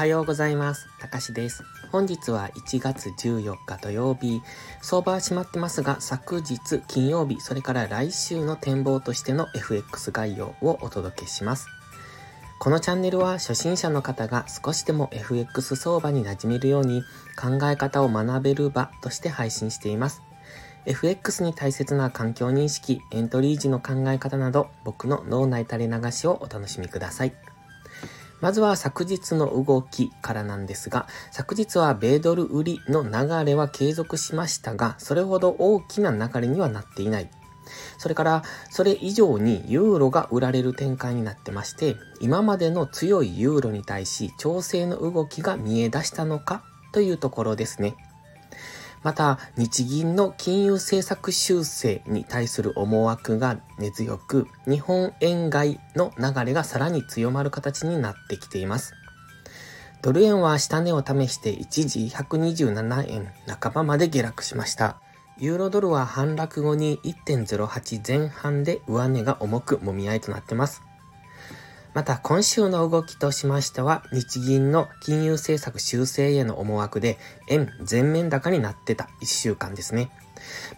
はようございます。たかしです。本日は1月14日土曜日。相場は閉まってますが、昨日金曜日、それから来週の展望としての FX 概要をお届けします。このチャンネルは初心者の方が少しでも FX 相場に馴染めるように考え方を学べる場として配信しています。FX に大切な環境認識、エントリー時の考え方など僕の脳内垂れ流しをお楽しみください。まずは昨日の動きからなんですが、昨日は米ドル売りの流れは継続しましたが、それほど大きな流れにはなっていないそれから、それ以上にユーロが売られる展開になってまして、今までの強いユーロに対し調整の動きが見え出したのかというところですね。また、日銀の金融政策修正に対する思惑が根強く、日本円買いの流れがさらに強まる形になってきています。ドル円は下値を試して一時127円半ばまで下落しました。ユーロドルは反落後に1.08前半で上値が重くもみ合いとなってます。また今週の動きとしましては、日銀の金融政策修正への思惑で円全面高になってた1週間ですね。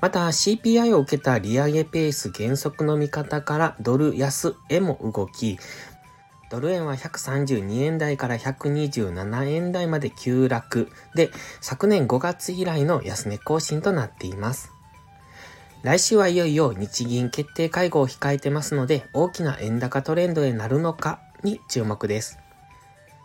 また CPI を受けた利上げペース減速の見方からドル安へも動き、ドル円は132円台から127円台まで急落で、昨年5月以来の安値更新となっています。来週はいよいよ日銀決定会合を控えてますので、大きな円高トレンドになるのかに注目です。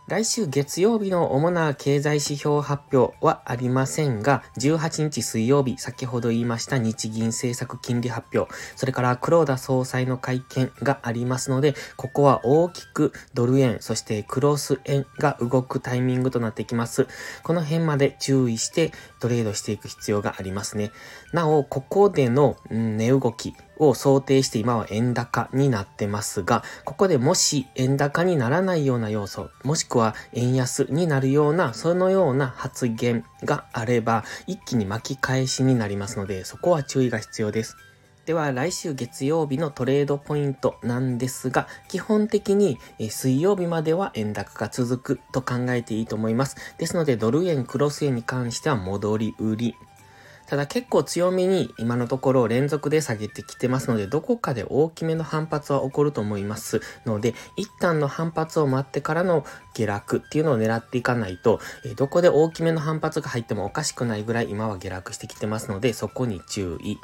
来週月曜日の主な経済指標発表はありませんが、18日水曜日、先ほど言いました日銀政策金利発表、それから黒田総裁の会見がありますので、ここは大きくドル円、そしてクロス円が動くタイミングとなってきます。この辺まで注意してトレードしていく必要がありますね。なお、ここでの値動き、を想定して今は円高になってますが、ここでもし円高にならないような要素、もしくは円安になるような、そのような発言があれば、一気に巻き返しになりますので、そこは注意が必要です。では来週月曜日のトレードポイントなんですが、基本的に水曜日までは円高が続くと考えていいと思います。ですのでドル円、クロス円に関しては戻り売り。ただ結構強めに今のところ連続で下げてきてますので、どこかで大きめの反発は起こると思いますので、一旦の反発を待ってからの下落っていうのを狙っていかないと、えどこで大きめの反発が入ってもおかしくないぐらい今は下落してきてますので、そこに注意。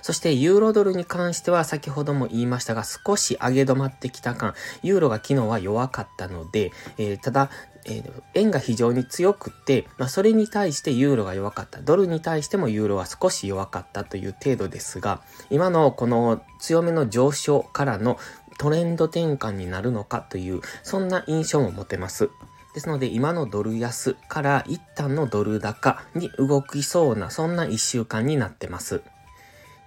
そしてユーロドルに関しては先ほども言いましたが、少し上げ止まってきた感、ユーロが昨日は弱かったので、えー、ただ、えー、円が非常に強くて、まあ、それに対してユーロが弱かった。ドルに対してもユーロは少し弱かったという程度ですが、今のこの強めの上昇からのトレンド転換になるのかという、そんな印象も持てます。ですので、今のドル安から一旦のドル高に動きそうな、そんな一週間になってます。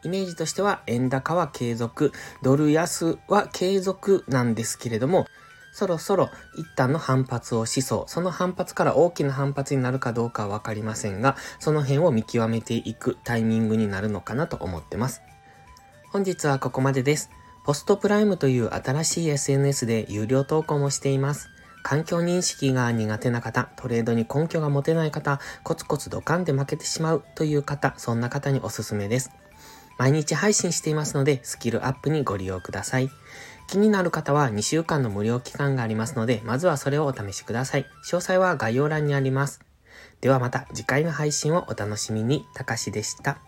イメージとしては、円高は継続、ドル安は継続なんですけれども、そろそろ一旦の反発をしそう。その反発から大きな反発になるかどうかはわかりませんが、その辺を見極めていくタイミングになるのかなと思ってます。本日はここまでです。ポストプライムという新しい SNS で有料投稿もしています。環境認識が苦手な方、トレードに根拠が持てない方、コツコツドカンで負けてしまうという方、そんな方におすすめです。毎日配信していますので、スキルアップにご利用ください。気になる方は2週間の無料期間がありますので、まずはそれをお試しください。詳細は概要欄にあります。ではまた次回の配信をお楽しみに。たかしでした。